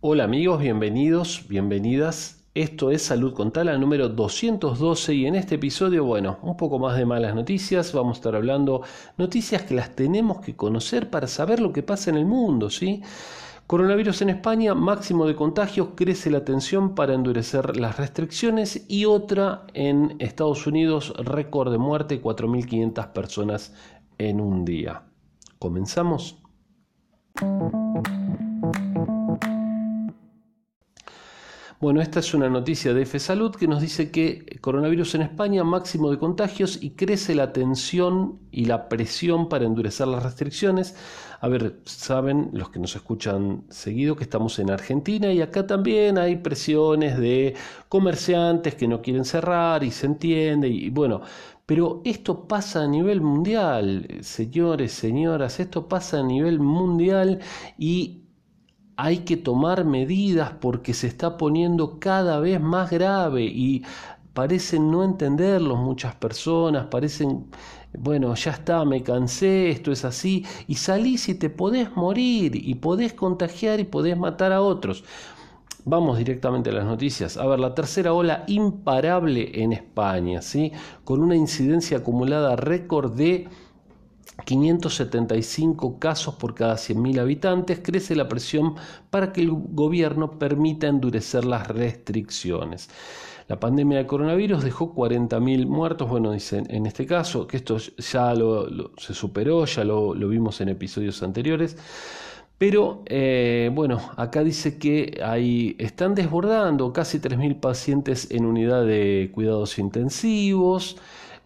Hola amigos, bienvenidos, bienvenidas. Esto es Salud con Tala número 212 y en este episodio, bueno, un poco más de malas noticias. Vamos a estar hablando noticias que las tenemos que conocer para saber lo que pasa en el mundo, ¿sí? Coronavirus en España, máximo de contagios, crece la tensión para endurecer las restricciones y otra en Estados Unidos, récord de muerte, 4.500 personas en un día. ¿Comenzamos? Bueno, esta es una noticia de F Salud que nos dice que coronavirus en España, máximo de contagios y crece la tensión y la presión para endurecer las restricciones. A ver, saben los que nos escuchan seguido que estamos en Argentina y acá también hay presiones de comerciantes que no quieren cerrar y se entiende y bueno, pero esto pasa a nivel mundial, señores, señoras, esto pasa a nivel mundial y hay que tomar medidas porque se está poniendo cada vez más grave y parecen no entenderlo muchas personas, parecen, bueno, ya está, me cansé, esto es así, y salís y te podés morir y podés contagiar y podés matar a otros. Vamos directamente a las noticias. A ver, la tercera ola imparable en España, ¿sí? Con una incidencia acumulada récord de 575 casos por cada 100.000 habitantes, crece la presión para que el gobierno permita endurecer las restricciones. La pandemia de coronavirus dejó 40.000 muertos, bueno, dicen en este caso, que esto ya se superó, ya lo, vimos en episodios anteriores. Pero eh, bueno, acá dice que hay, están desbordando casi 3.000 pacientes en unidad de cuidados intensivos.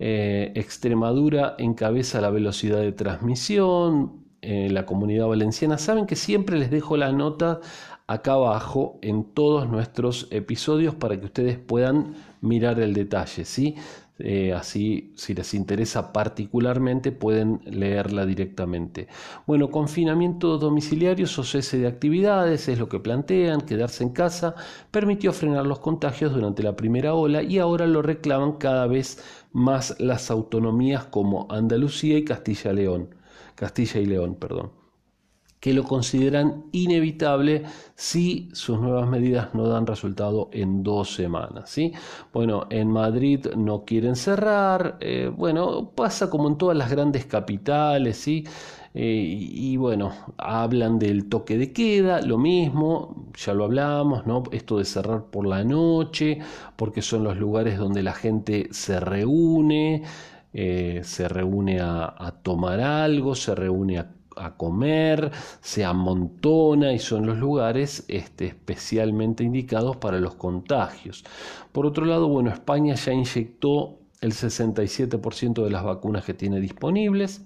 Eh, Extremadura encabeza la velocidad de transmisión, eh, la comunidad valenciana. Saben que siempre les dejo la nota acá abajo en todos nuestros episodios para que ustedes puedan mirar el detalle, ¿sí? Eh, así, si les interesa particularmente, pueden leerla directamente. Bueno, confinamiento domiciliario o cese de actividades es lo que plantean, quedarse en casa, permitió frenar los contagios durante la primera ola y ahora lo reclaman cada vez más las autonomías como Andalucía y Castilla León, Castilla y León, perdón que lo consideran inevitable si sus nuevas medidas no dan resultado en dos semanas. ¿sí? Bueno, en Madrid no quieren cerrar, eh, bueno, pasa como en todas las grandes capitales, ¿sí? Eh, y, bueno, hablan del toque de queda, lo mismo, ya lo hablamos, ¿no? Esto de cerrar por la noche, porque son los lugares donde la gente se reúne, eh, se reúne a, a tomar algo, se reúne a a comer, se amontona y son los lugares este, especialmente indicados para los contagios. Por otro lado, bueno, España ya inyectó el 67% de las vacunas que tiene disponibles.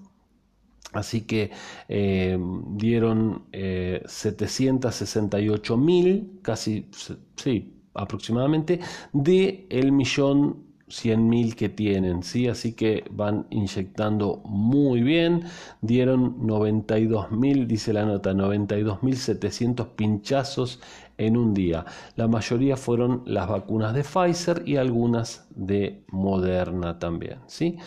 Así que eh, dieron eh, 768 mil, casi, sí, aproximadamente, de el millón 100.000 que tienen, ¿sí? Así que van inyectando muy bien. Dieron 92.000, dice la nota, 92.700 pinchazos en un día. La mayoría fueron las vacunas de Pfizer y algunas de Moderna también, ¿sí?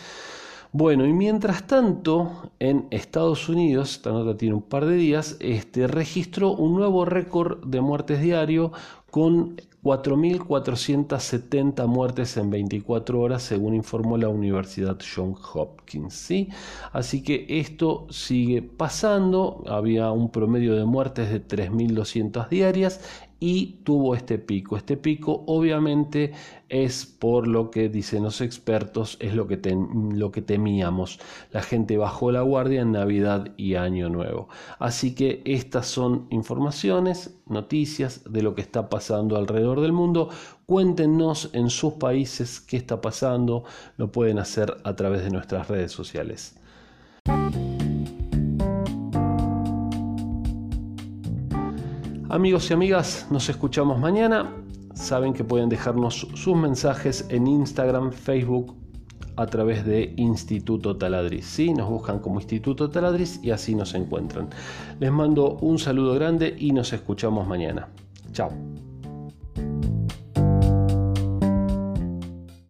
Bueno, y mientras tanto, en Estados Unidos, esta nota tiene un par de días, este, registró un nuevo récord de muertes diario con 4.470 muertes en 24 horas, según informó la Universidad John Hopkins. ¿sí? Así que esto sigue pasando, había un promedio de muertes de 3.200 diarias y tuvo este pico. Este pico obviamente es por lo que dicen los expertos, es lo que, lo que temíamos. La gente bajó la guardia en Navidad y Año Nuevo. Así que estas son informaciones, noticias de lo que está pasando alrededor del mundo. Cuéntenos en sus países qué está pasando. Lo pueden hacer a través de nuestras redes sociales. Amigos y amigas, nos escuchamos mañana. Saben que pueden dejarnos sus mensajes en Instagram, Facebook, a través de Instituto Taladriz. ¿sí? Nos buscan como Instituto Taladriz y así nos encuentran. Les mando un saludo grande y nos escuchamos mañana. Chao.